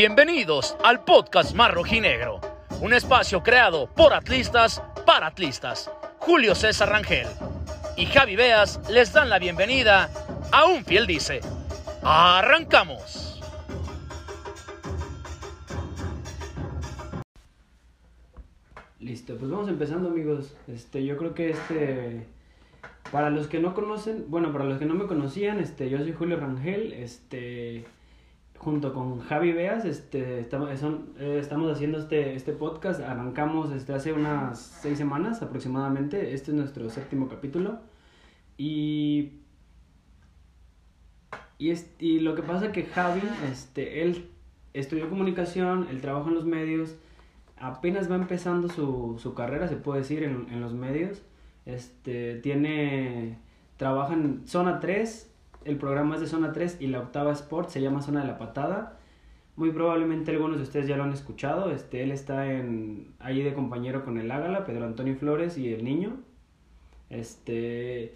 Bienvenidos al podcast Mar Rojinegro, un espacio creado por atlistas para atlistas. Julio César Rangel y Javi Beas les dan la bienvenida a Un Fiel Dice. ¡Arrancamos! Listo, pues vamos empezando amigos. Este, yo creo que este, para los que no conocen, bueno, para los que no me conocían, este, yo soy Julio Rangel, este, junto con Javi Beas, este, estamos, eh, estamos haciendo este, este podcast, arrancamos este, hace unas seis semanas aproximadamente, este es nuestro séptimo capítulo, y, y, y lo que pasa es que Javi, este, él estudió comunicación, él trabaja en los medios, apenas va empezando su, su carrera, se puede decir, en, en los medios, este, tiene, trabaja en zona 3, el programa es de Zona 3 y la octava Sport se llama Zona de la Patada. Muy probablemente algunos de ustedes ya lo han escuchado. Este, él está en, ahí de compañero con el Ágala, Pedro Antonio Flores y el niño. Este,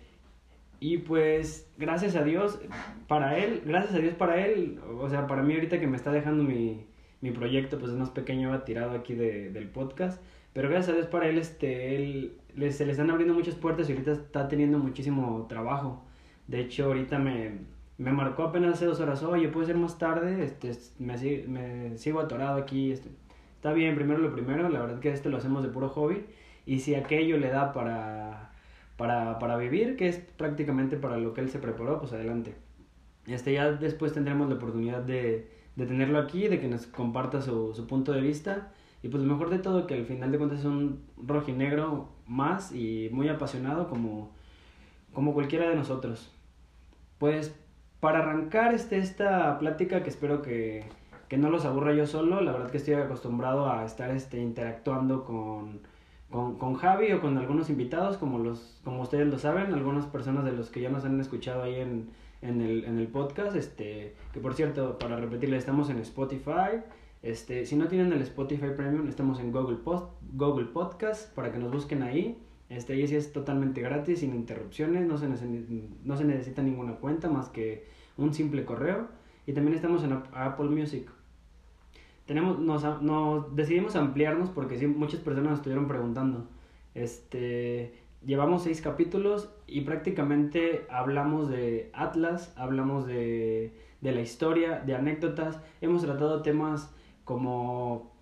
y pues, gracias a Dios, para él, gracias a Dios para él, o sea, para mí ahorita que me está dejando mi, mi proyecto, pues es más pequeño, va tirado aquí de, del podcast. Pero gracias a Dios para él, este, él, se le están abriendo muchas puertas y ahorita está teniendo muchísimo trabajo. De hecho, ahorita me, me marcó apenas hace dos horas, oye, puede ser más tarde, este, me, me sigo atorado aquí, este, está bien, primero lo primero, la verdad que este lo hacemos de puro hobby, y si aquello le da para, para, para vivir, que es prácticamente para lo que él se preparó, pues adelante. Este, ya después tendremos la oportunidad de, de tenerlo aquí, de que nos comparta su, su punto de vista, y pues lo mejor de todo, que al final de cuentas es un rojinegro más y muy apasionado como como cualquiera de nosotros. Pues para arrancar este, esta plática que espero que, que, no los aburra yo solo, la verdad que estoy acostumbrado a estar este, interactuando con, con, con, Javi o con algunos invitados, como, los, como ustedes lo saben, algunas personas de los que ya nos han escuchado ahí en, en, el, en el podcast, este, que por cierto, para repetirle, estamos en Spotify. Este, si no tienen el Spotify Premium, estamos en Google, Post, Google Podcast para que nos busquen ahí. Este, ahí sí es totalmente gratis, sin interrupciones, no se, no se necesita ninguna cuenta más que un simple correo. Y también estamos en Apple Music. Tenemos, nos, nos decidimos ampliarnos porque sí, muchas personas nos estuvieron preguntando. Este, llevamos seis capítulos y prácticamente hablamos de Atlas, hablamos de, de la historia, de anécdotas. Hemos tratado temas como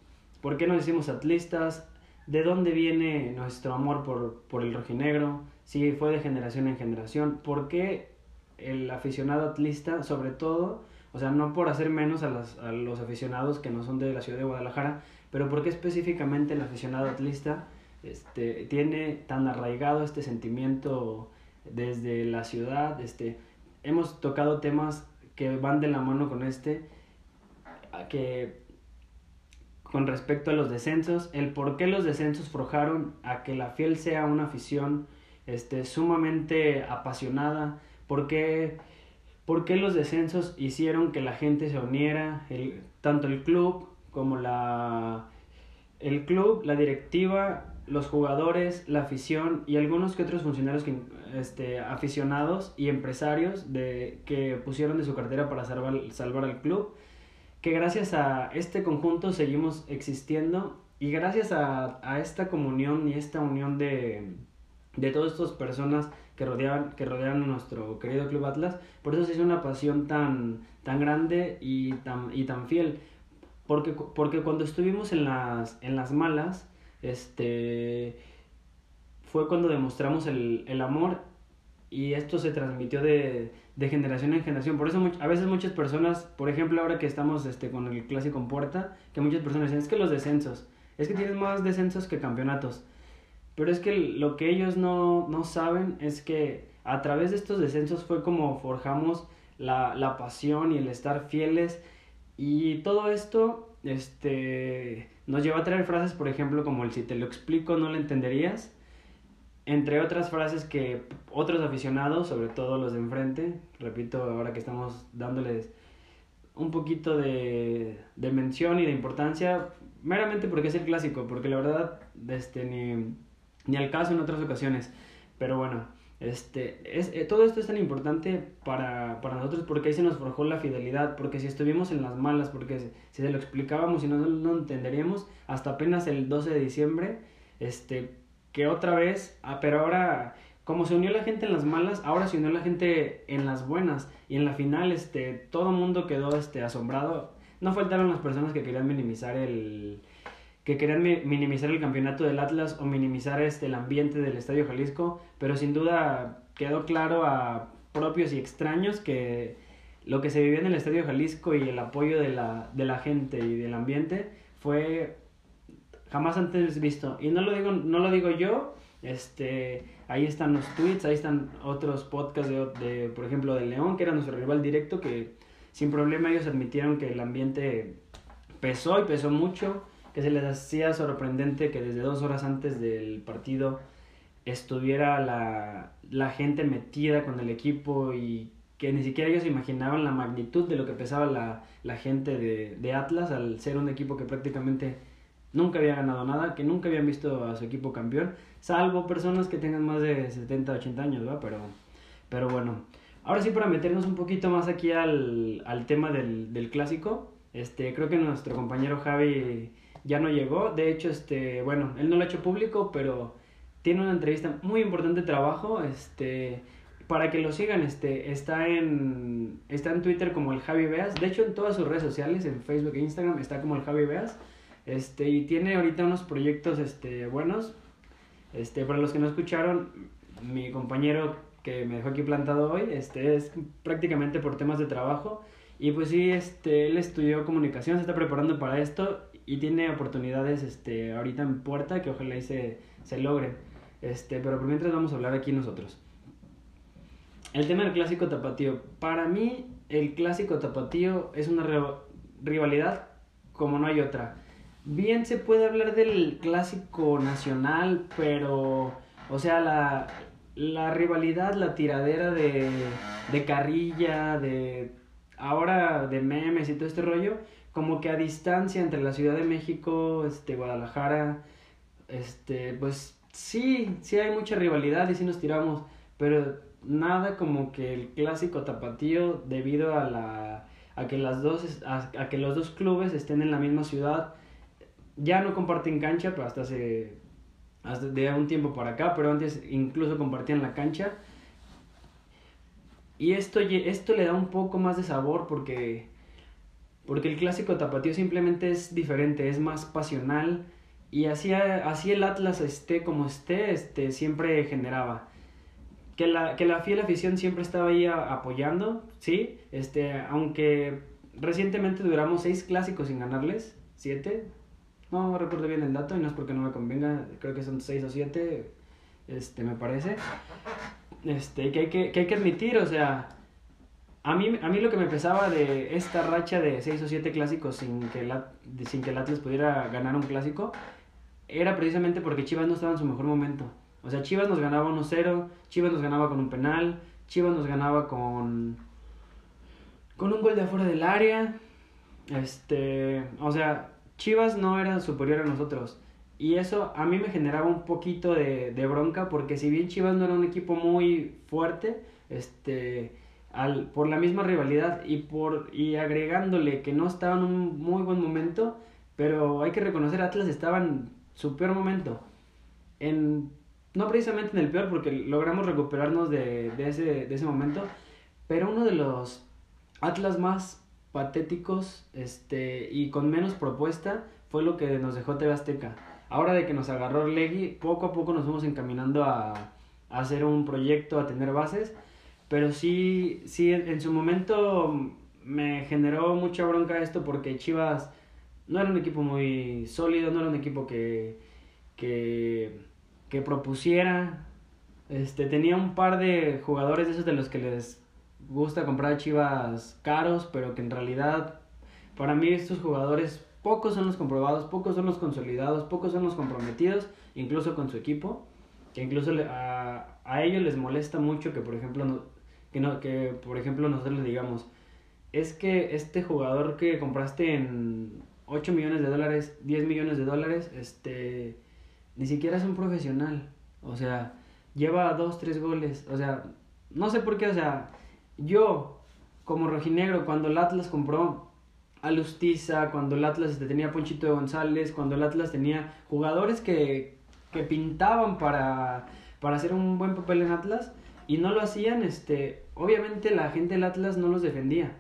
por qué nos decimos atlistas, de dónde viene nuestro amor por, por el rojinegro, si fue de generación en generación, por qué el aficionado atlista, sobre todo, o sea, no por hacer menos a, las, a los aficionados que no son de la ciudad de Guadalajara, pero por qué específicamente el aficionado atlista este, tiene tan arraigado este sentimiento desde la ciudad. Este, hemos tocado temas que van de la mano con este, que con respecto a los descensos, el por qué los descensos forjaron a que la fiel sea una afición este, sumamente apasionada, por qué, por qué los descensos hicieron que la gente se uniera, el, tanto el club como la, el club, la directiva, los jugadores, la afición y algunos que otros funcionarios que, este, aficionados y empresarios de, que pusieron de su cartera para salvar, salvar al club que gracias a este conjunto seguimos existiendo y gracias a, a esta comunión y esta unión de, de todas estas personas que rodean, que rodean nuestro querido Club Atlas, por eso se hizo una pasión tan, tan grande y tan, y tan fiel. Porque, porque cuando estuvimos en las, en las malas, este, fue cuando demostramos el, el amor y esto se transmitió de, de generación en generación. Por eso a veces muchas personas, por ejemplo, ahora que estamos este, con el clásico en puerta, que muchas personas dicen, es que los descensos, es que tienes más descensos que campeonatos. Pero es que lo que ellos no, no saben es que a través de estos descensos fue como forjamos la, la pasión y el estar fieles. Y todo esto este, nos lleva a traer frases, por ejemplo, como el si te lo explico no lo entenderías entre otras frases que otros aficionados, sobre todo los de enfrente, repito, ahora que estamos dándoles un poquito de, de mención y de importancia, meramente porque es el clásico, porque la verdad, este, ni, ni al caso en otras ocasiones. Pero bueno, Este, es, eh, todo esto es tan importante para, para, nosotros porque ahí se nos forjó la fidelidad, porque si estuvimos en las malas, porque si, se lo explicábamos y no, no, entenderíamos, hasta apenas el 12 de diciembre, este, que otra vez, ah, pero ahora, como se unió la gente en las malas, ahora se unió la gente en las buenas, y en la final, este, todo mundo quedó, este, asombrado, no faltaron las personas que querían minimizar el, que querían minimizar el campeonato del Atlas o minimizar este, el ambiente del Estadio Jalisco, pero sin duda quedó claro a propios y extraños que lo que se vivió en el Estadio Jalisco y el apoyo de la, de la gente y del ambiente fue jamás antes visto. Y no lo digo, no lo digo yo, este, ahí están los tweets, ahí están otros podcasts de, de, por ejemplo, de León, que era nuestro rival directo, que sin problema ellos admitieron que el ambiente pesó y pesó mucho que se les hacía sorprendente que desde dos horas antes del partido estuviera la, la gente metida con el equipo y que ni siquiera ellos imaginaban la magnitud de lo que pesaba la, la gente de, de, Atlas al ser un equipo que prácticamente nunca había ganado nada, que nunca habían visto a su equipo campeón, salvo personas que tengan más de 70, 80 años, ¿verdad? Pero, pero bueno, ahora sí para meternos un poquito más aquí al, al tema del, del clásico, este, creo que nuestro compañero Javi ya no llegó. De hecho, este, bueno, él no lo ha hecho público, pero tiene una entrevista muy importante de trabajo, este, para que lo sigan, este, está en, está en Twitter como el Javi Beas, de hecho en todas sus redes sociales, en Facebook e Instagram, está como el Javi Beas, este, y tiene ahorita unos proyectos, este, buenos, este, para los que no escucharon, mi compañero que me dejó aquí plantado hoy, este, es prácticamente por temas de trabajo, y pues sí, este, él estudió comunicación, se está preparando para esto, y tiene oportunidades este, ahorita en puerta que ojalá y se, se logren. Este, pero por mientras vamos a hablar aquí nosotros. El tema del clásico tapatío. Para mí, el clásico tapatío es una rivalidad como no hay otra. Bien se puede hablar del clásico nacional, pero, o sea, la, la rivalidad, la tiradera de, de carrilla, de ahora de memes y todo este rollo, como que a distancia entre la Ciudad de México, este, Guadalajara, este, pues sí, sí hay mucha rivalidad y sí nos tiramos, pero nada como que el clásico tapatío debido a la a que las dos a, que los dos clubes estén en la misma ciudad ya no comparten cancha pero hasta hace hasta de un tiempo para acá pero antes incluso compartían la cancha y esto esto le da un poco más de sabor porque porque el clásico tapatío simplemente es diferente, es más pasional y así, así el Atlas esté como esté, este, siempre generaba. Que la, que la fiel afición siempre estaba ahí apoyando, ¿sí? Este, aunque recientemente duramos seis clásicos sin ganarles, siete, no recuerdo bien el dato y no es porque no me convenga, creo que son seis o siete, este, me parece. Este, que hay que, que hay que admitir, o sea, a mí, a mí lo que me pesaba de esta racha de 6 o 7 clásicos sin que, la, sin que el Atlas pudiera ganar un clásico era precisamente porque Chivas no estaba en su mejor momento. O sea, Chivas nos ganaba 1-0, Chivas nos ganaba con un penal, Chivas nos ganaba con con un gol de afuera del área. Este, o sea, Chivas no era superior a nosotros. Y eso a mí me generaba un poquito de, de bronca porque si bien Chivas no era un equipo muy fuerte, este al, por la misma rivalidad y, por, y agregándole que no estaba en un muy buen momento, pero hay que reconocer Atlas estaba en su peor momento. En, no precisamente en el peor, porque logramos recuperarnos de, de, ese, de ese momento, pero uno de los Atlas más patéticos este, y con menos propuesta fue lo que nos dejó TV Azteca. Ahora de que nos agarró Legui, poco a poco nos fuimos encaminando a, a hacer un proyecto, a tener bases pero sí, sí, en su momento me generó mucha bronca esto porque Chivas no era un equipo muy sólido, no era un equipo que, que, que propusiera. Este, tenía un par de jugadores de esos de los que les gusta comprar Chivas caros, pero que en realidad para mí estos jugadores pocos son los comprobados, pocos son los consolidados, pocos son los comprometidos, incluso con su equipo, que incluso a, a ellos les molesta mucho que por ejemplo no, que, no, que por ejemplo nosotros le digamos, es que este jugador que compraste en 8 millones de dólares, 10 millones de dólares, este, ni siquiera es un profesional. O sea, lleva dos, tres goles. O sea, no sé por qué, o sea, yo como rojinegro, cuando el Atlas compró a Lustiza, cuando el Atlas este, tenía Ponchito de González, cuando el Atlas tenía jugadores que, que pintaban para, para hacer un buen papel en Atlas y no lo hacían, este, obviamente la gente del Atlas no los defendía.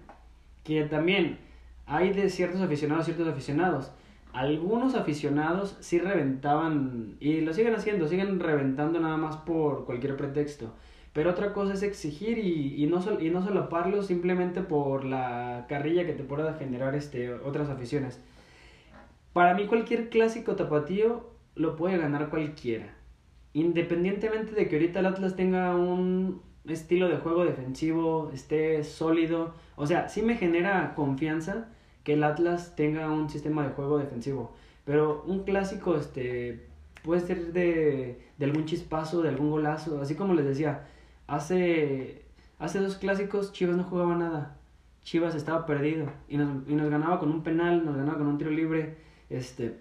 Que también hay de ciertos aficionados, ciertos aficionados. Algunos aficionados sí reventaban, y lo siguen haciendo, siguen reventando nada más por cualquier pretexto. Pero otra cosa es exigir y, y no, sol, y no solaparlo simplemente por la carrilla que te pueda generar este, otras aficiones. Para mí cualquier clásico tapatío lo puede ganar cualquiera. Independientemente de que ahorita el Atlas tenga un estilo de juego defensivo, esté sólido. O sea, sí me genera confianza que el Atlas tenga un sistema de juego defensivo. Pero un clásico este, puede ser de, de algún chispazo, de algún golazo. Así como les decía, Hace, hace dos clásicos Chivas no jugaba nada. Chivas estaba perdido y nos, y nos ganaba con un penal, nos ganaba con un tiro libre. Este,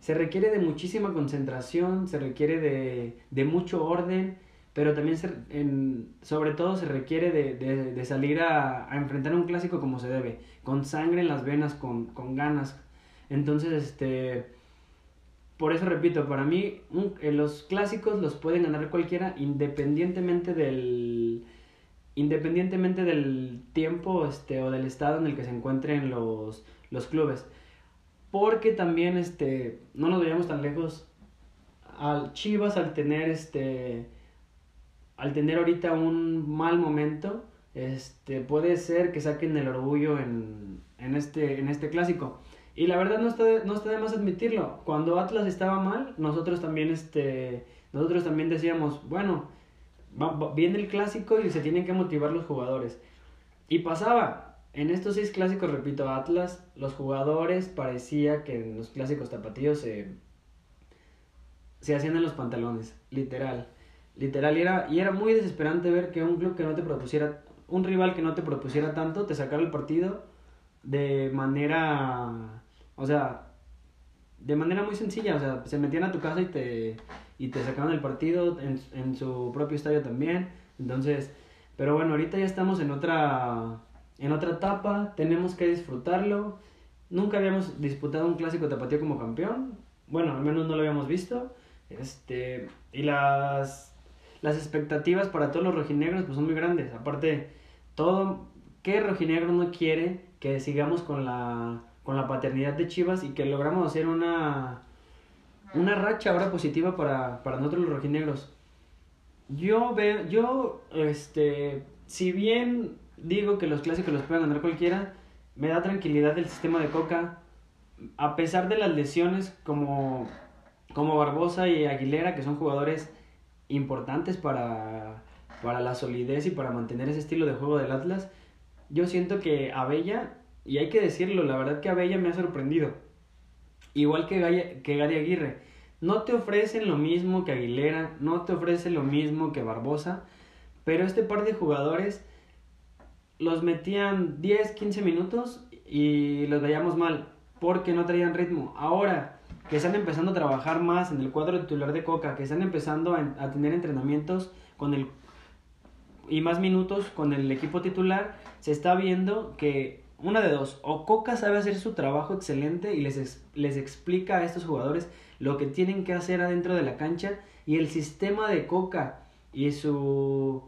se requiere de muchísima concentración, se requiere de, de mucho orden, pero también se, en, sobre todo se requiere de, de, de salir a, a, enfrentar un clásico como se debe, con sangre en las venas, con, con ganas. Entonces, este por eso repito, para mí eh, los clásicos los pueden ganar cualquiera independientemente del independientemente del tiempo este o del estado en el que se encuentren los, los clubes. Porque también este no nos vayamos tan lejos al Chivas al tener este al tener ahorita un mal momento, este puede ser que saquen el orgullo en, en este en este clásico. Y la verdad no está, de, no está de más admitirlo. Cuando Atlas estaba mal, nosotros también, este, nosotros también decíamos, bueno, va, viene el clásico y se tienen que motivar los jugadores. Y pasaba. En estos seis clásicos, repito, Atlas, los jugadores parecía que en los clásicos tapatíos se, se hacían en los pantalones, literal. Literal, y era, y era muy desesperante ver que un club que no te propusiera, un rival que no te propusiera tanto, te sacara el partido de manera o sea, de manera muy sencilla, o sea, se metían a tu casa y te, y te sacaban el partido en, en su propio estadio también. Entonces, pero bueno, ahorita ya estamos en otra, en otra etapa, tenemos que disfrutarlo. Nunca habíamos disputado un clásico tapatío como campeón, bueno, al menos no lo habíamos visto. Este, y las, las expectativas para todos los rojinegros pues son muy grandes. Aparte, todo, ¿qué rojinegro no quiere que sigamos con la con la paternidad de Chivas y que logramos hacer una, una racha ahora positiva para, para nosotros los rojinegros. Yo veo, yo, este, si bien digo que los clásicos los puede ganar cualquiera, me da tranquilidad el sistema de Coca, a pesar de las lesiones como, como Barbosa y Aguilera, que son jugadores importantes para, para la solidez y para mantener ese estilo de juego del Atlas, yo siento que Abella y hay que decirlo, la verdad que Abella me ha sorprendido. Igual que, que Gary Aguirre. No te ofrecen lo mismo que Aguilera, no te ofrecen lo mismo que Barbosa, pero este par de jugadores los metían 10, 15 minutos y los veíamos mal, porque no traían ritmo. Ahora que están empezando a trabajar más en el cuadro titular de Coca, que están empezando a, a tener entrenamientos con el y más minutos con el equipo titular, se está viendo que una de dos, o Coca sabe hacer su trabajo excelente y les, les explica a estos jugadores lo que tienen que hacer adentro de la cancha y el sistema de Coca y su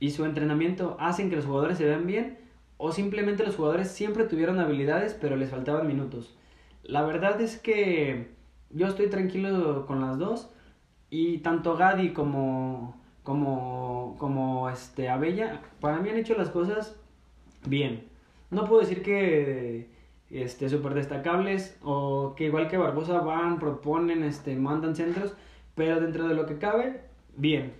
y su entrenamiento hacen que los jugadores se vean bien o simplemente los jugadores siempre tuvieron habilidades pero les faltaban minutos. La verdad es que yo estoy tranquilo con las dos y tanto Gadi como como como este Abella para mí han hecho las cosas bien. No puedo decir que este súper destacables o que igual que Barbosa van, proponen, este mandan centros, pero dentro de lo que cabe, bien.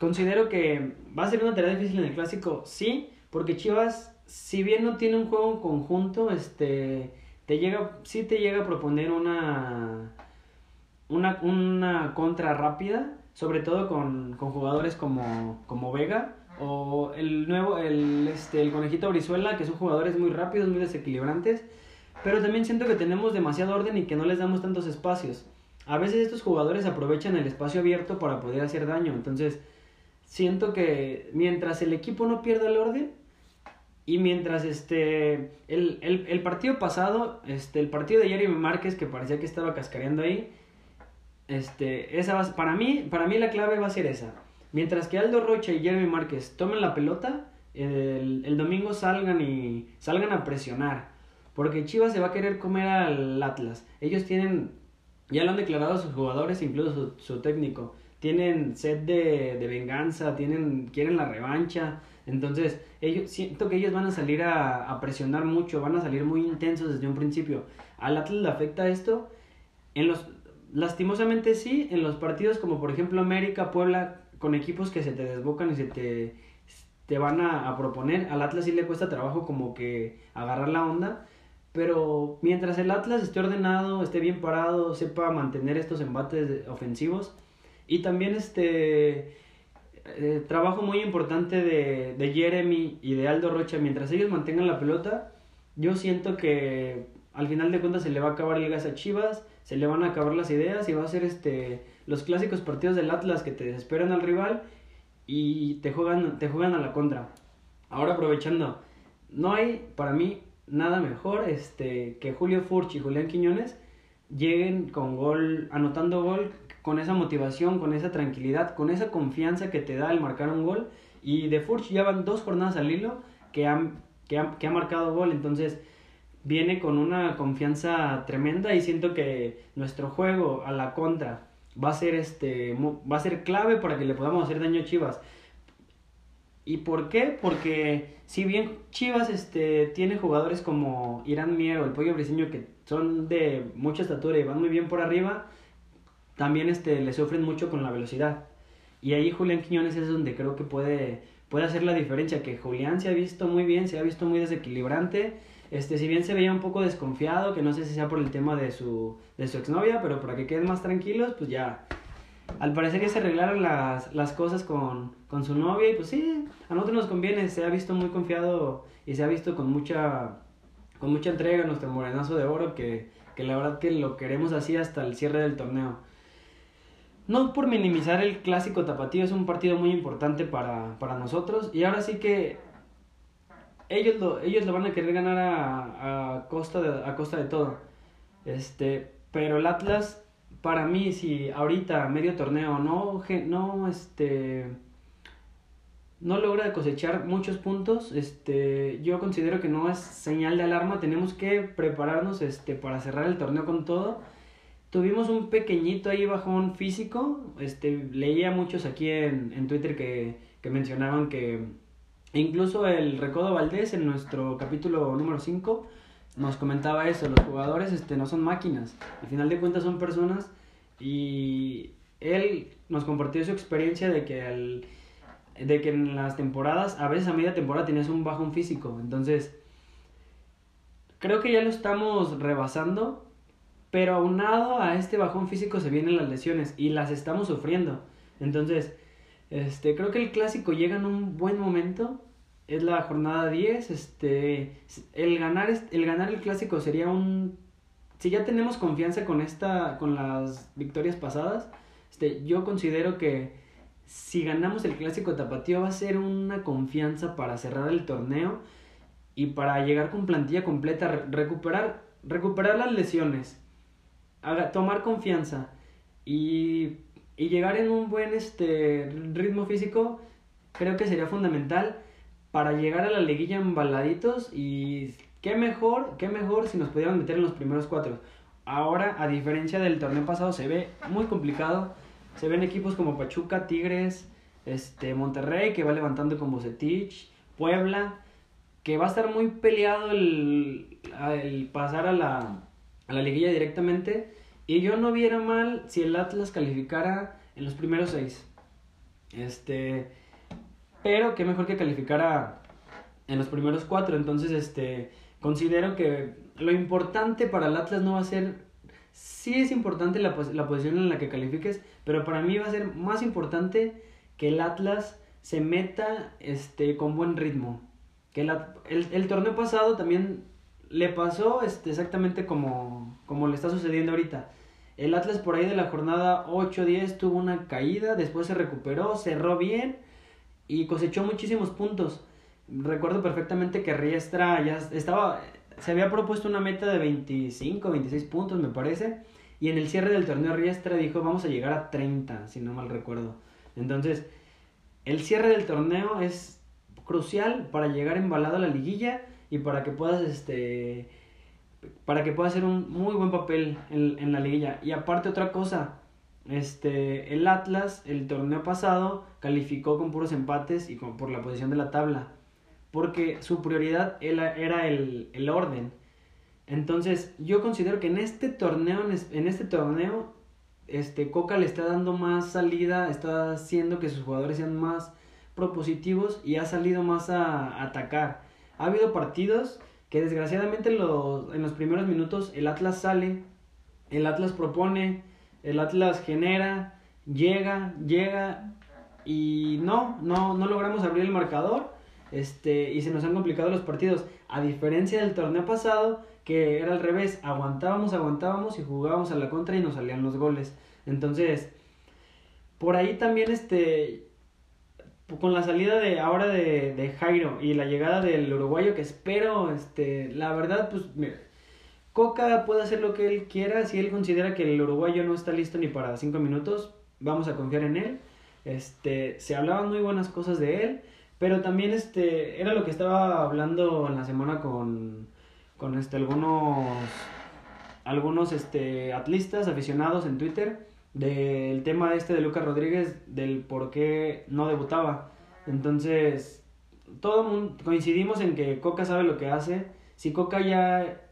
Considero que va a ser una tarea difícil en el clásico, sí, porque Chivas si bien no tiene un juego en conjunto, este te llega sí te llega a proponer una una, una contra rápida, sobre todo con, con jugadores como, como Vega o el nuevo, el, este, el conejito Brizuela, que son jugadores muy rápidos, muy desequilibrantes, pero también siento que tenemos demasiado orden y que no les damos tantos espacios. a veces estos jugadores aprovechan el espacio abierto para poder hacer daño. Entonces, siento que mientras el equipo no pierda el orden y mientras este el, el, el partido pasado, este el partido de Jeremy Márquez que parecía que estaba cascareando ahí, este esa va, para mí para mí la clave va a ser esa. Mientras que Aldo Rocha y Jeremy Márquez tomen la pelota, el, el domingo salgan y salgan a presionar, porque Chivas se va a querer comer al Atlas. Ellos tienen ya lo han declarado sus jugadores, incluso su, su técnico. Tienen sed de, de, venganza, tienen, quieren la revancha. Entonces, ellos, siento que ellos van a salir a, a, presionar mucho, van a salir muy intensos desde un principio. Al Atlas le afecta esto. En los, lastimosamente sí, en los partidos como por ejemplo América, Puebla, con equipos que se te desbocan y se te, te van a, a proponer. Al Atlas sí le cuesta trabajo como que agarrar la onda pero mientras el Atlas esté ordenado, esté bien parado, sepa mantener estos embates ofensivos y también este eh, trabajo muy importante de, de Jeremy y de Aldo Rocha, mientras ellos mantengan la pelota, yo siento que al final de cuentas se le va a acabar el gas a Chivas, se le van a acabar las ideas y va a ser este los clásicos partidos del Atlas que te desesperan al rival y te juegan, te juegan a la contra. Ahora aprovechando, no hay para mí nada mejor este, que Julio Furch y Julián Quiñones lleguen con gol, anotando gol, con esa motivación, con esa tranquilidad, con esa confianza que te da el marcar un gol. Y de Furch ya van dos jornadas al hilo que, han, que, ha, que ha marcado gol, entonces viene con una confianza tremenda y siento que nuestro juego a la contra va a ser este va a ser clave para que le podamos hacer daño a Chivas. ¿Y por qué? Porque si bien Chivas este, tiene jugadores como Irán Mier o el Pollo Briseño que son de mucha estatura y van muy bien por arriba, también este, le sufren mucho con la velocidad. Y ahí Julián Quiñones es donde creo que puede, puede hacer la diferencia, que Julián se ha visto muy bien, se ha visto muy desequilibrante. Este, si bien se veía un poco desconfiado, que no sé si sea por el tema de su, de su exnovia, pero para que queden más tranquilos, pues ya al parecer ya se arreglaron las, las cosas con, con su novia y pues sí, a nosotros nos conviene, se ha visto muy confiado y se ha visto con mucha, con mucha entrega nuestro morenazo de oro que, que la verdad que lo queremos así hasta el cierre del torneo. No por minimizar el clásico tapatío, es un partido muy importante para, para nosotros y ahora sí que ellos lo, ellos lo van a querer ganar a, a, costa de, a costa de todo. Este, pero el Atlas para mí, si ahorita medio torneo no, no, este, no logra cosechar muchos puntos, este, yo considero que no es señal de alarma, tenemos que prepararnos este, para cerrar el torneo con todo. Tuvimos un pequeñito ahí bajón físico, este, leía muchos aquí en, en Twitter que, que mencionaban que incluso el Recodo Valdés en nuestro capítulo número 5 nos comentaba eso, los jugadores este, no son máquinas, al final de cuentas son personas y él nos compartió su experiencia de que, al, de que en las temporadas, a veces a media temporada tienes un bajón físico, entonces creo que ya lo estamos rebasando, pero aunado a este bajón físico se vienen las lesiones y las estamos sufriendo, entonces este, creo que el clásico llega en un buen momento es la jornada 10, este, el ganar, el ganar el clásico sería un, si ya tenemos confianza con esta, con las victorias pasadas, este, yo considero que si ganamos el clásico tapatío va a ser una confianza para cerrar el torneo y para llegar con plantilla completa, recuperar, recuperar las lesiones, tomar confianza y, y llegar en un buen este, ritmo físico, creo que sería fundamental para llegar a la liguilla embaladitos y qué mejor, qué mejor si nos pudieran meter en los primeros cuatro. Ahora, a diferencia del torneo pasado, se ve muy complicado. Se ven equipos como Pachuca, Tigres, este, Monterrey, que va levantando con Bocetich, Puebla, que va a estar muy peleado el, el pasar a la, a la liguilla directamente. Y yo no viera mal si el Atlas calificara en los primeros seis. Este, pero qué mejor que calificara en los primeros cuatro. Entonces, este, considero que lo importante para el Atlas no va a ser, sí es importante la, la posición en la que califiques, pero para mí va a ser más importante que el Atlas se meta este, con buen ritmo. Que la, el, el, torneo pasado también le pasó este, exactamente como, como le está sucediendo ahorita. El Atlas por ahí de la jornada 8-10 tuvo una caída, después se recuperó, cerró bien y cosechó muchísimos puntos. Recuerdo perfectamente que Riestra ya estaba, se había propuesto una meta de 25, 26 puntos me parece, y en el cierre del torneo Riestra dijo vamos a llegar a 30, si no mal recuerdo. Entonces, el cierre del torneo es crucial para llegar embalado a la liguilla y para que puedas este para que puedas hacer un muy buen papel en, en la liguilla. Y aparte otra cosa, este, el Atlas, el torneo pasado, calificó con puros empates y con, por la posición de la tabla. Porque su prioridad era el, el orden. Entonces, yo considero que en este torneo, en este torneo, este, Coca le está dando más salida, está haciendo que sus jugadores sean más propositivos y ha salido más a, atacar. Ha habido partidos que desgraciadamente los, en los primeros minutos el Atlas sale, el Atlas propone, el Atlas genera, llega, llega y no, no, no logramos abrir el marcador este, y se nos han complicado los partidos. A diferencia del torneo pasado, que era al revés, aguantábamos, aguantábamos y jugábamos a la contra y nos salían los goles. Entonces, por ahí también este con la salida de ahora de, de Jairo y la llegada del uruguayo que espero, este, la verdad, pues mira, Coca puede hacer lo que él quiera. Si él considera que el uruguayo no está listo ni para cinco minutos, vamos a confiar en él. Este, se hablaban muy buenas cosas de él, pero también este, era lo que estaba hablando en la semana con, con este, algunos, algunos este, atlistas aficionados en Twitter del tema este de Lucas Rodríguez, del por qué no debutaba. Entonces, todo mundo coincidimos en que Coca sabe lo que hace. Si Coca ya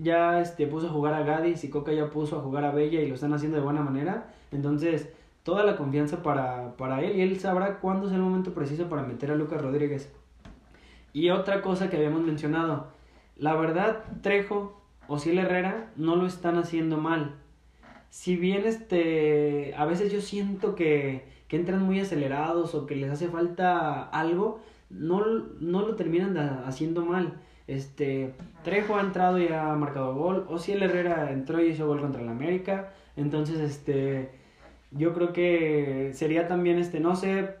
ya este, puso a jugar a Gadis y Coca ya puso a jugar a Bella y lo están haciendo de buena manera. Entonces, toda la confianza para, para él y él sabrá cuándo es el momento preciso para meter a Lucas Rodríguez. Y otra cosa que habíamos mencionado, la verdad, Trejo o Ciel Herrera no lo están haciendo mal. Si bien este, a veces yo siento que, que entran muy acelerados o que les hace falta algo, no, no lo terminan haciendo mal. Este, Trejo ha entrado y ha marcado gol. el Herrera entró y hizo gol contra el América. Entonces, este, yo creo que sería también, este, no sé,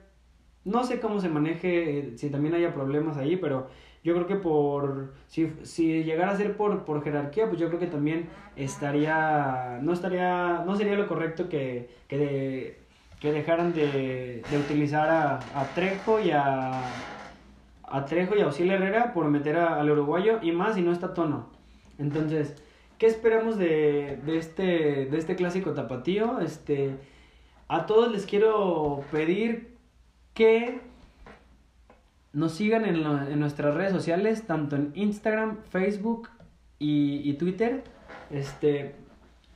no sé cómo se maneje, si también haya problemas ahí, pero yo creo que por, si, si llegara a ser por, por jerarquía, pues yo creo que también estaría, no estaría, no sería lo correcto que, que, que dejaran de, de utilizar a, a Trejo y a a Trejo y a Osile Herrera por meter al uruguayo y más si no está tono. Entonces, ¿qué esperamos de, de, este, de este clásico tapatío? Este, a todos les quiero pedir que nos sigan en, en nuestras redes sociales, tanto en Instagram, Facebook y, y Twitter. Este,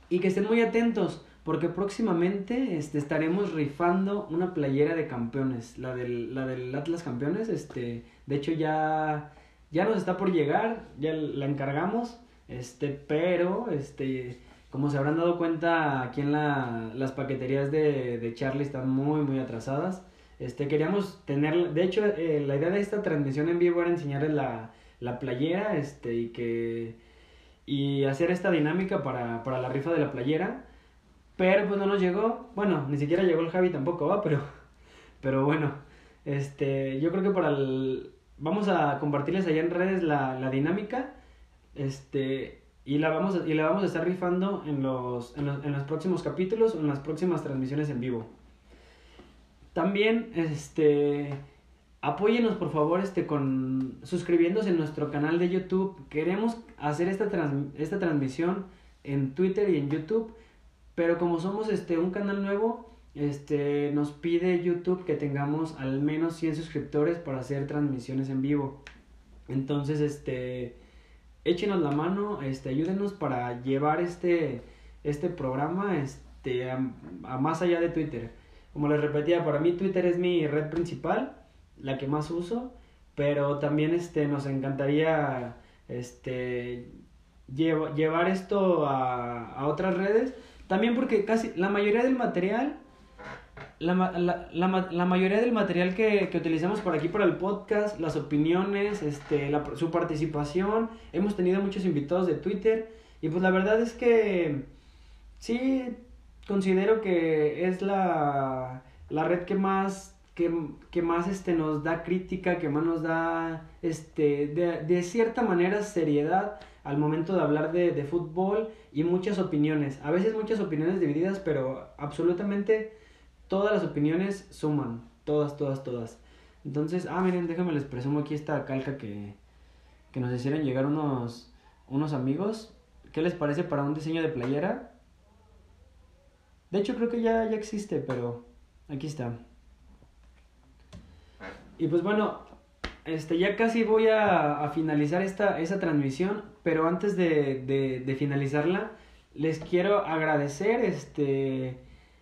y que estén muy atentos porque próximamente este, estaremos rifando una playera de campeones, la del, la del Atlas Campeones, este, de hecho ya, ya nos está por llegar, ya la encargamos, este, pero, este, como se habrán dado cuenta, aquí en la, las paqueterías de, de Charlie están muy, muy atrasadas, este, queríamos tener, de hecho, eh, la idea de esta transmisión en vivo era enseñarles la, la playera, este, y que, y hacer esta dinámica para, para la rifa de la playera, pero pues no nos llegó. Bueno, ni siquiera llegó el Javi tampoco, va, pero. Pero bueno. Este. Yo creo que para el. Vamos a compartirles allá en redes la, la dinámica. Este. Y la, vamos a, y la vamos a estar rifando en los, en los, en los próximos capítulos en las próximas transmisiones en vivo. También, este. Apóyenos por favor este, con suscribiéndose en nuestro canal de YouTube. Queremos hacer esta, esta transmisión en Twitter y en YouTube pero como somos este un canal nuevo, este nos pide YouTube que tengamos al menos 100 suscriptores para hacer transmisiones en vivo. Entonces, este échenos la mano, este ayúdenos para llevar este este programa este a, más allá de Twitter. Como les repetía, para mí Twitter es mi red principal, la que más uso, pero también este nos encantaría este llevar esto a, a otras redes también porque casi la mayoría del material, la, la, la, mayoría del material que, que, utilizamos por aquí para el podcast, las opiniones, este, su participación, hemos tenido muchos invitados de Twitter y pues la verdad es que sí considero que es la, la red que más que, que, más este nos da crítica, que más nos da este de, de cierta manera seriedad al momento de hablar de, de, fútbol y muchas opiniones. A veces muchas opiniones divididas, pero absolutamente todas las opiniones suman. Todas, todas, todas. Entonces, ah, miren, déjenme les presumo aquí esta calca que, que nos hicieron llegar unos, unos amigos. ¿Qué les parece para un diseño de playera? De hecho, creo que ya, ya existe, pero aquí está. Y pues bueno, este, ya casi voy a, finalizar esta, transmisión, pero antes de, de, de, finalizarla, les quiero agradecer, este,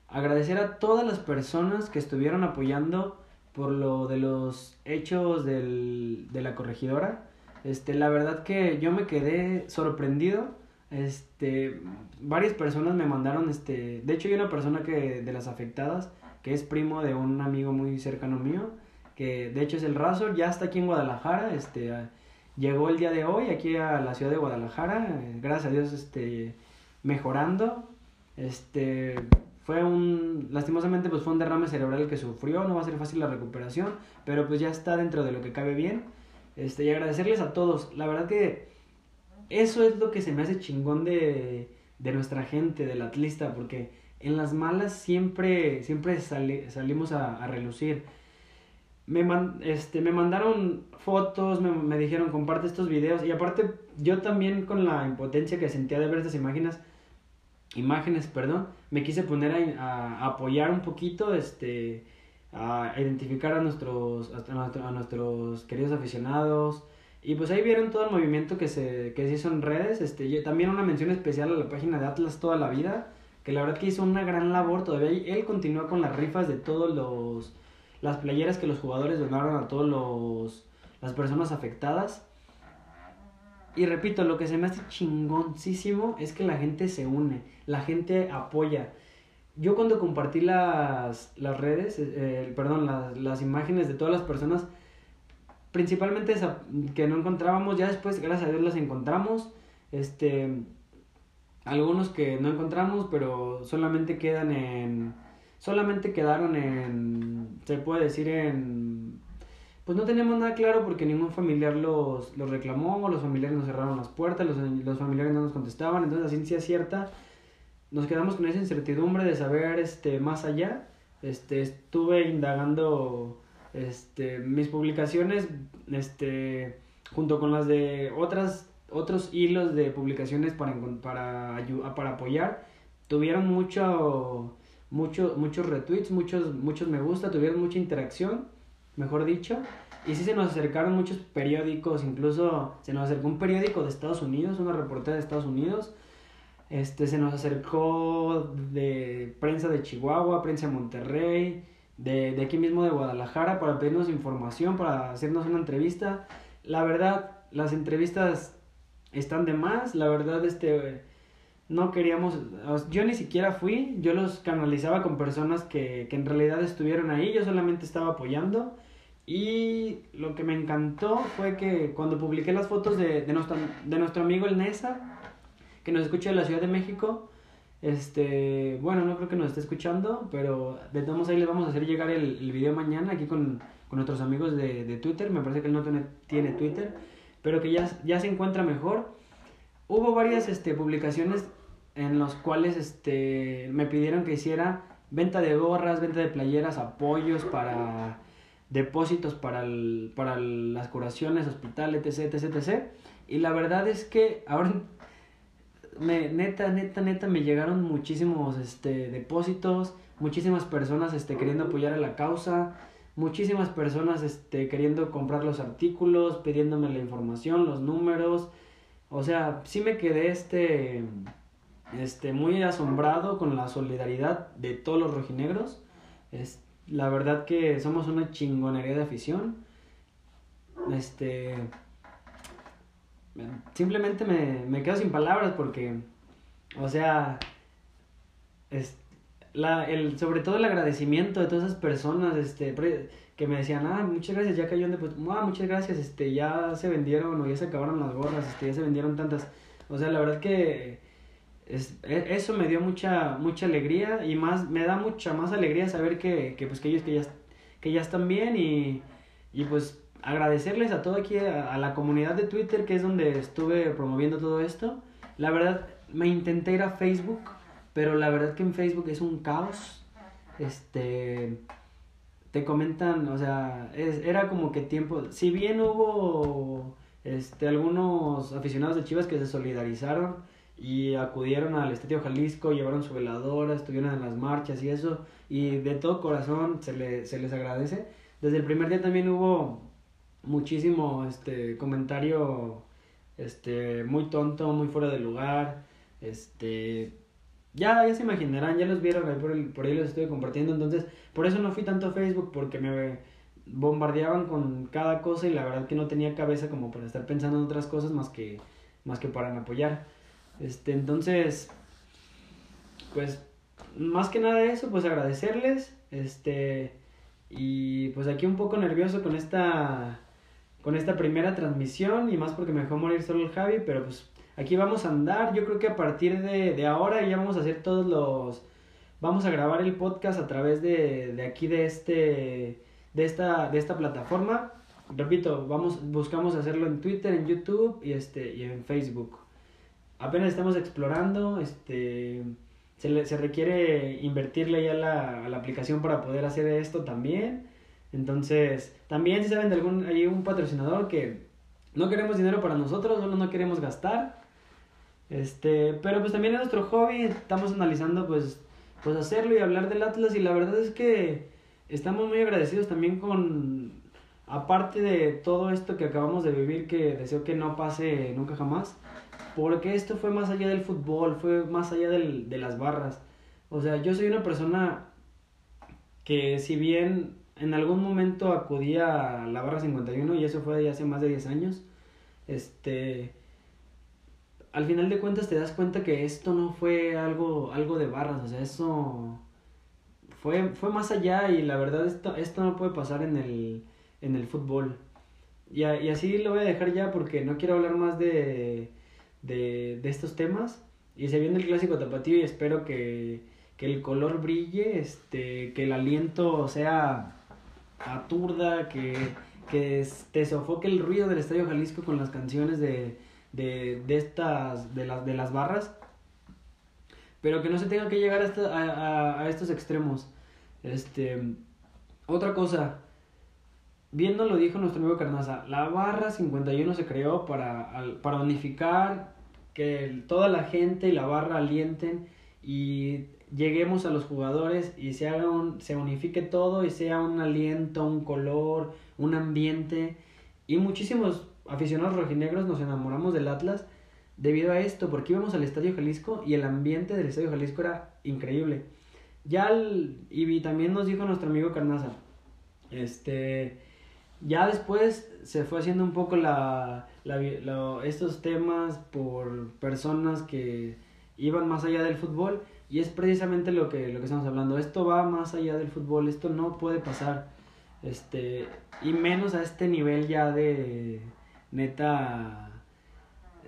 agradecer a todas las personas que estuvieron apoyando por lo de los hechos del, de la corregidora. Este, la verdad que yo me quedé sorprendido. Este, varias personas me mandaron, este, de hecho hay una persona que, de las afectadas, que es primo de un amigo muy cercano mío, que de hecho es el Razor, ya está aquí en Guadalajara, este, llegó el día de hoy aquí a la ciudad de Guadalajara, gracias a Dios, este, mejorando, este, fue un, lastimosamente pues fue un derrame cerebral que sufrió, no va a ser fácil la recuperación, pero pues ya está dentro de lo que cabe bien, este, y agradecerles a todos, la verdad que eso es lo que se me hace chingón de, de nuestra gente, del atlista, porque en las malas siempre, siempre salimos a, a relucir, me, man, este, me mandaron fotos, me, me, dijeron comparte estos videos y aparte yo también con la impotencia que sentía de ver estas imágenes, imágenes, perdón, me quise poner a, a apoyar un poquito, este, a identificar a nuestros, a, a, nuestros queridos aficionados y pues ahí vieron todo el movimiento que se, que se hizo en redes, este, yo, también una mención especial a la página de Atlas toda la vida, que la verdad que hizo una gran labor todavía, él continúa con las rifas de todos los las playeras que los jugadores donaron a todos los las personas afectadas. Y repito, lo que se me hace chingoncísimo es que la gente se une, la gente apoya. Yo cuando compartí las, las redes, eh, perdón, las, las imágenes de todas las personas, principalmente que no encontrábamos, ya después, gracias a Dios, las encontramos. Este, algunos que no encontramos, pero solamente quedan en, solamente quedaron en, se puede decir en, pues no teníamos nada claro porque ningún familiar los, los reclamó, los familiares nos cerraron las puertas, los, los familiares no nos contestaban, entonces la ciencia cierta, nos quedamos con esa incertidumbre de saber este, más allá, este, estuve indagando este, mis publicaciones, este, junto con las de otras, otros hilos de publicaciones para, para, para apoyar, tuvieron mucho mucho, muchos retweets, muchos, muchos me gusta, tuvieron mucha interacción, mejor dicho. Y sí se nos acercaron muchos periódicos, incluso se nos acercó un periódico de Estados Unidos, una reportera de Estados Unidos. Este, se nos acercó de prensa de Chihuahua, prensa de Monterrey, de, de aquí mismo de Guadalajara, para pedirnos información, para hacernos una entrevista. La verdad, las entrevistas están de más, la verdad, este no queríamos, yo ni siquiera fui, yo los canalizaba con personas que, que en realidad estuvieron ahí, yo solamente estaba apoyando. Y lo que me encantó fue que cuando publiqué las fotos de, de, nuestro, de nuestro amigo el Nesa, que nos escucha de la Ciudad de México, este, bueno, no creo que nos esté escuchando, pero de todos ahí les vamos a hacer llegar el, el video mañana aquí con, con nuestros amigos de, de, Twitter, me parece que él no tiene, tiene Twitter, pero que ya, ya se encuentra mejor. Hubo varias este, publicaciones en los cuales este, me pidieron que hiciera venta de gorras, venta de playeras, apoyos para depósitos para, el, para las curaciones, hospital, etc, etc, etc. Y la verdad es que ahora, me, neta, neta, neta, me llegaron muchísimos este, depósitos, muchísimas personas este, queriendo apoyar a la causa, muchísimas personas este, queriendo comprar los artículos, pidiéndome la información, los números. O sea, sí me quedé este este, muy asombrado con la solidaridad de todos los rojinegros. Es, la verdad que somos una chingonería de afición. Este. Simplemente me, me quedo sin palabras porque. O sea. Es, la, el, sobre todo el agradecimiento de todas esas personas este, que me decían, ah, muchas gracias, ya cayó un depósito. Ah, muchas gracias, este, ya se vendieron o ya se acabaron las gorras, este, ya se vendieron tantas. O sea, la verdad que es, e, eso me dio mucha, mucha alegría y más, me da mucha más alegría saber que, que pues que ellos que ya, que ya están bien y, y pues agradecerles a todo aquí, a, la comunidad de Twitter que es donde estuve promoviendo todo esto. La verdad, me intenté ir a Facebook, pero la verdad que en Facebook es un caos. Este, te comentan, o sea, es, era como que tiempo, si bien hubo este, algunos aficionados de Chivas que se solidarizaron, y acudieron al Estadio Jalisco, llevaron su veladora, estuvieron en las marchas y eso, y de todo corazón se, le, se les agradece. Desde el primer día también hubo muchísimo este comentario este muy tonto, muy fuera de lugar, este ya, ya se imaginarán, ya los vieron ahí por, el, por ahí los estoy compartiendo, entonces por eso no fui tanto a Facebook porque me bombardeaban con cada cosa y la verdad que no tenía cabeza como para estar pensando en otras cosas más que más que para apoyar. Este, entonces, pues, más que nada eso, pues agradecerles, este, y pues aquí un poco nervioso con esta, con esta primera transmisión, y más porque me dejó morir solo el Javi, pero pues aquí vamos a andar, yo creo que a partir de, de ahora ya vamos a hacer todos los, vamos a grabar el podcast a través de, de aquí de este, de esta, de esta plataforma, repito, vamos, buscamos hacerlo en Twitter, en YouTube y este, y en Facebook. Apenas estamos explorando, este, se, le, se requiere invertirle ya la, a la aplicación para poder hacer esto también. Entonces, también si saben de algún, hay un patrocinador que no queremos dinero para nosotros, solo no queremos gastar. Este, pero pues también es nuestro hobby, estamos analizando pues, pues hacerlo y hablar del Atlas y la verdad es que estamos muy agradecidos también con, aparte de todo esto que acabamos de vivir, que deseo que no pase nunca jamás, porque esto fue más allá del fútbol, fue más allá del, de las barras. O sea, yo soy una persona que si bien en algún momento acudía a la barra 51 y eso fue hace más de 10 años, este al final de cuentas te das cuenta que esto no fue algo algo de barras, o sea, eso fue fue más allá y la verdad esto esto no puede pasar en el en el fútbol. Y, y así lo voy a dejar ya porque no quiero hablar más de de, de estos temas. Y se viene el clásico tapatío y espero que, que el color brille, este, que el aliento sea aturda, que, que te sofoque el ruido del Estadio Jalisco con las canciones de, de, de estas, de las, de las barras, pero que no se tenga que llegar a, a, a estos extremos. Este, otra cosa, viendo lo dijo nuestro amigo Carnaza, la barra 51 se creó para, para unificar que toda la gente y la barra alienten y lleguemos a los jugadores y se haga un, se unifique todo y sea un aliento, un color, un ambiente y muchísimos aficionados rojinegros nos enamoramos del Atlas debido a esto porque íbamos al Estadio Jalisco y el ambiente del Estadio Jalisco era increíble. Ya y también nos dijo nuestro amigo Carnaza, este ya después se fue haciendo un poco la, la, estos temas por personas que iban más allá del fútbol y es precisamente lo que, lo que estamos hablando. Esto va más allá del fútbol, esto no puede pasar. Este, y menos a este nivel ya de neta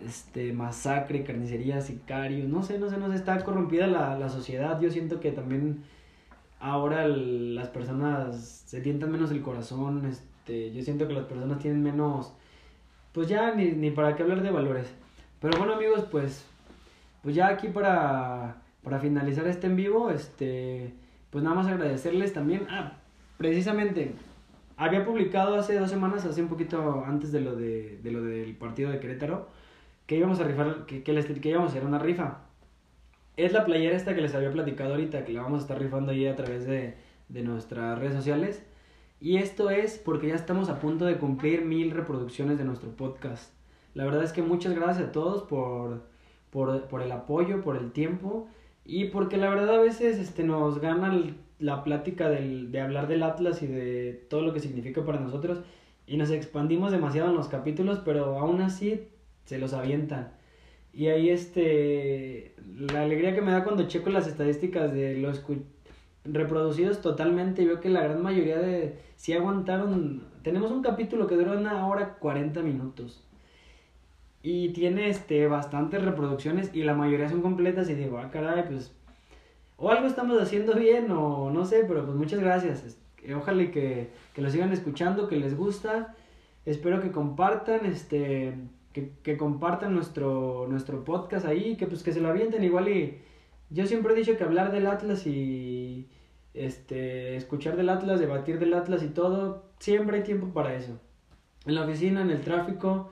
este masacre, carnicería, sicario, no sé, no sé, no sé, está corrompida la, la sociedad. Yo siento que también ahora las personas se tientan menos el corazón, este, yo siento que las personas tienen menos, pues ya ni, ni para qué hablar de valores. Pero bueno amigos, pues, pues ya aquí para, para finalizar este en vivo, este, pues nada más agradecerles también. Ah, precisamente, había publicado hace dos semanas, hace un poquito antes de lo, de, de lo del partido de Querétaro, que íbamos a rifar, que, que, les, que íbamos a hacer una rifa. Es la playera esta que les había platicado ahorita, que la vamos a estar rifando ahí a través de, de nuestras redes sociales. Y esto es porque ya estamos a punto de cumplir mil reproducciones de nuestro podcast. La verdad es que muchas gracias a todos por, por, por el apoyo, por el tiempo y porque la verdad a veces este, nos gana la plática del, de hablar del Atlas y de todo lo que significa para nosotros y nos expandimos demasiado en los capítulos, pero aún así se los avientan. Y ahí este, la alegría que me da cuando checo las estadísticas de los reproducidos totalmente veo que la gran mayoría de si aguantaron tenemos un capítulo que duró una hora 40 minutos y tiene este bastantes reproducciones y la mayoría son completas y digo, ah, caray, pues o algo estamos haciendo bien o no sé, pero pues muchas gracias. Ojalá que, que lo sigan escuchando, que les gusta. Espero que compartan, este, que, que, compartan nuestro, nuestro podcast ahí, que pues que se lo avienten igual y yo siempre he dicho que hablar del Atlas y este, escuchar del Atlas, debatir del Atlas y todo, siempre hay tiempo para eso. En la oficina, en el tráfico.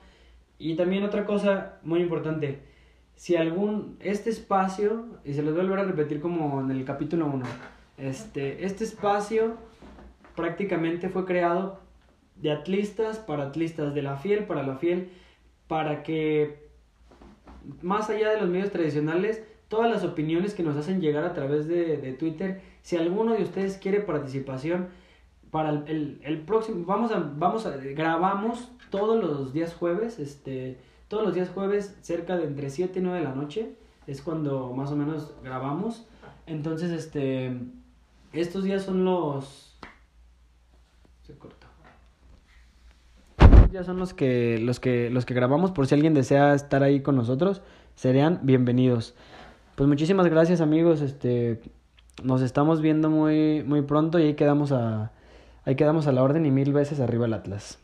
Y también otra cosa muy importante, si algún, este espacio, y se los voy a volver a repetir como en el capítulo 1, este, este espacio prácticamente fue creado de atlistas para atlistas, de la fiel para la fiel, para que más allá de los medios tradicionales, todas las opiniones que nos hacen llegar a través de, de Twitter, si alguno de ustedes quiere participación, para el, el, próximo, vamos a, vamos a, grabamos todos los días jueves, este, todos los días jueves cerca de entre 7 y 9 de la noche, es cuando más o menos grabamos, entonces, este, estos días son los, se cortó, ya son los que, los que, los que grabamos, por si alguien desea estar ahí con nosotros, serían bienvenidos. Pues muchísimas gracias amigos, este, nos estamos viendo muy, muy pronto y ahí quedamos a Ahí quedamos a la orden y mil veces arriba el Atlas.